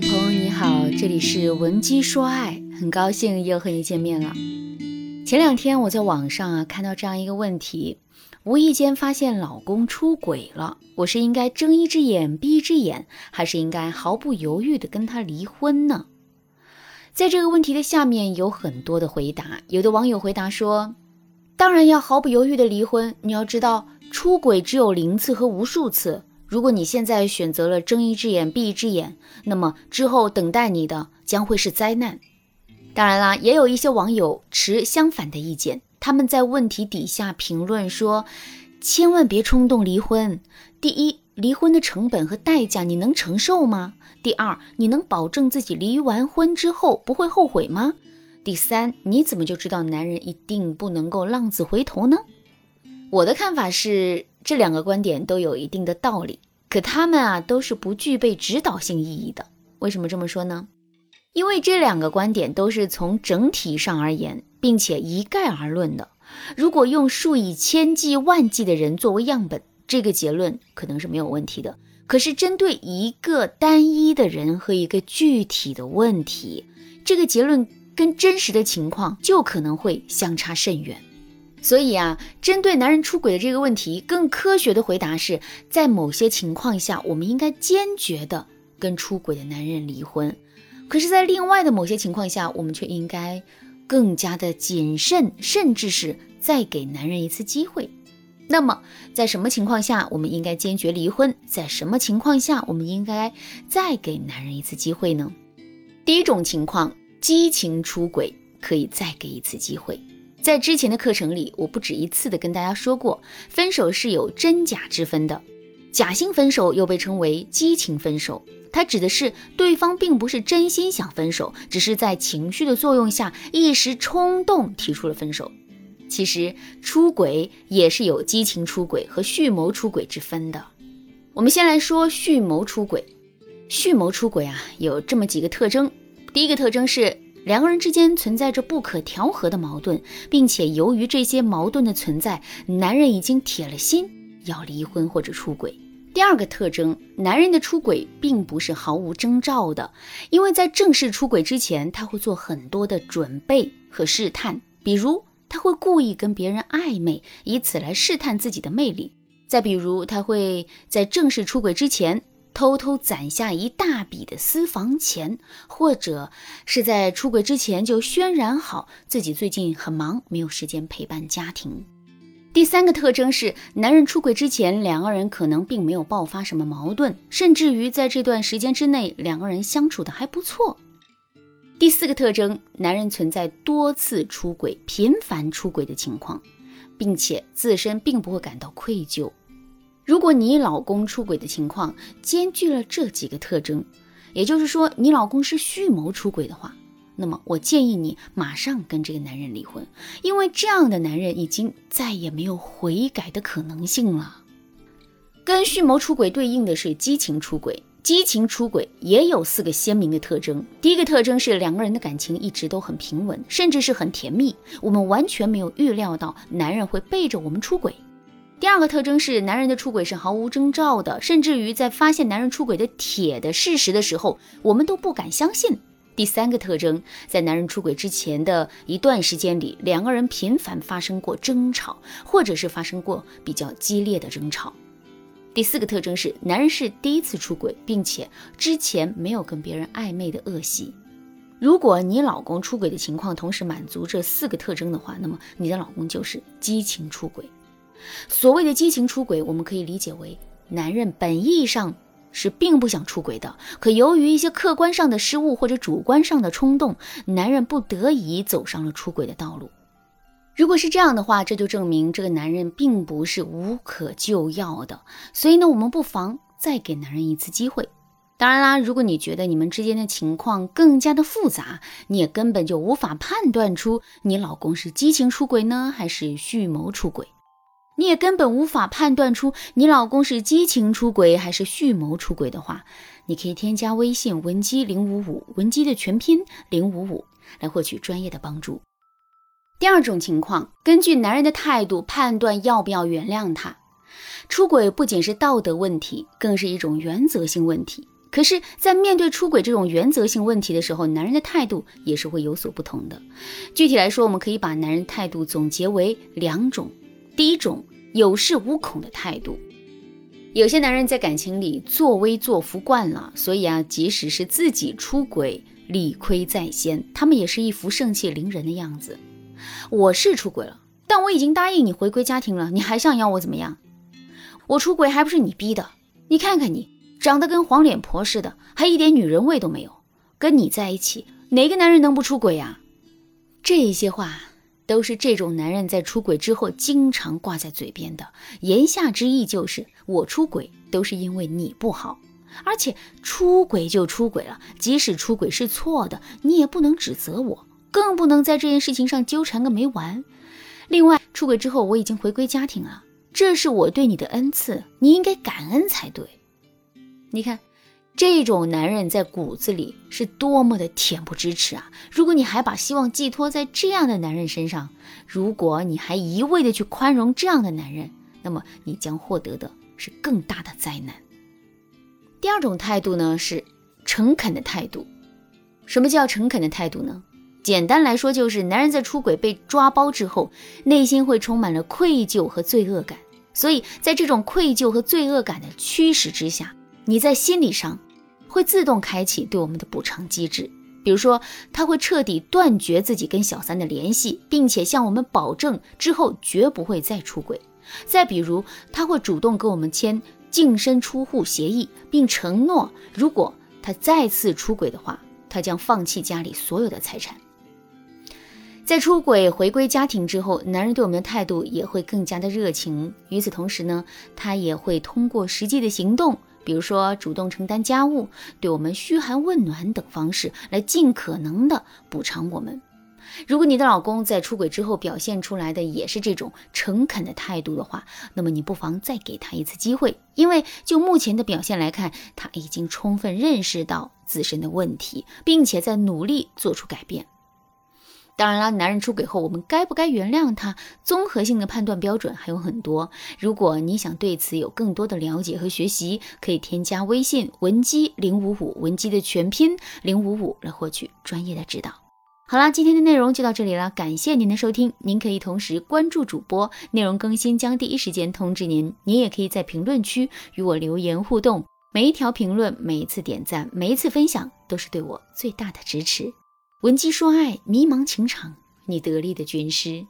朋友你好，这里是文姬说爱，很高兴又和你见面了。前两天我在网上啊看到这样一个问题，无意间发现老公出轨了，我是应该睁一只眼闭一只眼，还是应该毫不犹豫的跟他离婚呢？在这个问题的下面有很多的回答，有的网友回答说，当然要毫不犹豫的离婚。你要知道，出轨只有零次和无数次。如果你现在选择了睁一只眼闭一只眼，那么之后等待你的将会是灾难。当然啦，也有一些网友持相反的意见，他们在问题底下评论说：“千万别冲动离婚。第一，离婚的成本和代价你能承受吗？第二，你能保证自己离完婚之后不会后悔吗？第三，你怎么就知道男人一定不能够浪子回头呢？”我的看法是。这两个观点都有一定的道理，可他们啊都是不具备指导性意义的。为什么这么说呢？因为这两个观点都是从整体上而言，并且一概而论的。如果用数以千计万计的人作为样本，这个结论可能是没有问题的。可是针对一个单一的人和一个具体的问题，这个结论跟真实的情况就可能会相差甚远。所以啊，针对男人出轨的这个问题，更科学的回答是在某些情况下，我们应该坚决的跟出轨的男人离婚；可是，在另外的某些情况下，我们却应该更加的谨慎，甚至是再给男人一次机会。那么，在什么情况下我们应该坚决离婚？在什么情况下我们应该再给男人一次机会呢？第一种情况，激情出轨可以再给一次机会。在之前的课程里，我不止一次的跟大家说过，分手是有真假之分的。假性分手又被称为激情分手，它指的是对方并不是真心想分手，只是在情绪的作用下一时冲动提出了分手。其实出轨也是有激情出轨和蓄谋出轨之分的。我们先来说蓄谋出轨，蓄谋出轨啊有这么几个特征，第一个特征是。两个人之间存在着不可调和的矛盾，并且由于这些矛盾的存在，男人已经铁了心要离婚或者出轨。第二个特征，男人的出轨并不是毫无征兆的，因为在正式出轨之前，他会做很多的准备和试探，比如他会故意跟别人暧昧，以此来试探自己的魅力；再比如他会在正式出轨之前。偷偷攒下一大笔的私房钱，或者是在出轨之前就渲染好自己最近很忙，没有时间陪伴家庭。第三个特征是，男人出轨之前，两个人可能并没有爆发什么矛盾，甚至于在这段时间之内，两个人相处的还不错。第四个特征，男人存在多次出轨、频繁出轨的情况，并且自身并不会感到愧疚。如果你老公出轨的情况兼具了这几个特征，也就是说你老公是蓄谋出轨的话，那么我建议你马上跟这个男人离婚，因为这样的男人已经再也没有悔改的可能性了。跟蓄谋出轨对应的是激情出轨，激情出轨也有四个鲜明的特征。第一个特征是两个人的感情一直都很平稳，甚至是很甜蜜，我们完全没有预料到男人会背着我们出轨。第二个特征是，男人的出轨是毫无征兆的，甚至于在发现男人出轨的铁的事实的时候，我们都不敢相信。第三个特征，在男人出轨之前的一段时间里，两个人频繁发生过争吵，或者是发生过比较激烈的争吵。第四个特征是，男人是第一次出轨，并且之前没有跟别人暧昧的恶习。如果你老公出轨的情况同时满足这四个特征的话，那么你的老公就是激情出轨。所谓的激情出轨，我们可以理解为男人本意上是并不想出轨的，可由于一些客观上的失误或者主观上的冲动，男人不得已走上了出轨的道路。如果是这样的话，这就证明这个男人并不是无可救药的。所以呢，我们不妨再给男人一次机会。当然啦，如果你觉得你们之间的情况更加的复杂，你也根本就无法判断出你老公是激情出轨呢，还是蓄谋出轨。你也根本无法判断出你老公是激情出轨还是蓄谋出轨的话，你可以添加微信文姬零五五，文姬的全拼零五五，来获取专业的帮助。第二种情况，根据男人的态度判断要不要原谅他。出轨不仅是道德问题，更是一种原则性问题。可是，在面对出轨这种原则性问题的时候，男人的态度也是会有所不同的。具体来说，我们可以把男人态度总结为两种：第一种，有恃无恐的态度。有些男人在感情里作威作福惯了，所以啊，即使是自己出轨，理亏在先，他们也是一副盛气凌人的样子。我是出轨了，但我已经答应你回归家庭了，你还想要我怎么样？我出轨还不是你逼的？你看看你。长得跟黄脸婆似的，还一点女人味都没有。跟你在一起，哪个男人能不出轨呀？这些话都是这种男人在出轨之后经常挂在嘴边的，言下之意就是我出轨都是因为你不好。而且出轨就出轨了，即使出轨是错的，你也不能指责我，更不能在这件事情上纠缠个没完。另外，出轨之后我已经回归家庭了，这是我对你的恩赐，你应该感恩才对。你看，这种男人在骨子里是多么的恬不知耻啊！如果你还把希望寄托在这样的男人身上，如果你还一味的去宽容这样的男人，那么你将获得的是更大的灾难。第二种态度呢，是诚恳的态度。什么叫诚恳的态度呢？简单来说，就是男人在出轨被抓包之后，内心会充满了愧疚和罪恶感，所以在这种愧疚和罪恶感的驱使之下。你在心理上会自动开启对我们的补偿机制，比如说他会彻底断绝自己跟小三的联系，并且向我们保证之后绝不会再出轨。再比如他会主动跟我们签净身出户协议，并承诺如果他再次出轨的话，他将放弃家里所有的财产。在出轨回归家庭之后，男人对我们的态度也会更加的热情。与此同时呢，他也会通过实际的行动。比如说，主动承担家务，对我们嘘寒问暖等方式，来尽可能的补偿我们。如果你的老公在出轨之后表现出来的也是这种诚恳的态度的话，那么你不妨再给他一次机会，因为就目前的表现来看，他已经充分认识到自身的问题，并且在努力做出改变。当然了，男人出轨后，我们该不该原谅他？综合性的判断标准还有很多。如果你想对此有更多的了解和学习，可以添加微信文姬零五五，文姬的全拼零五五，来获取专业的指导。好啦，今天的内容就到这里了，感谢您的收听。您可以同时关注主播，内容更新将第一时间通知您。您也可以在评论区与我留言互动，每一条评论、每一次点赞、每一次分享，都是对我最大的支持。闻鸡说爱，迷茫情场，你得力的军师。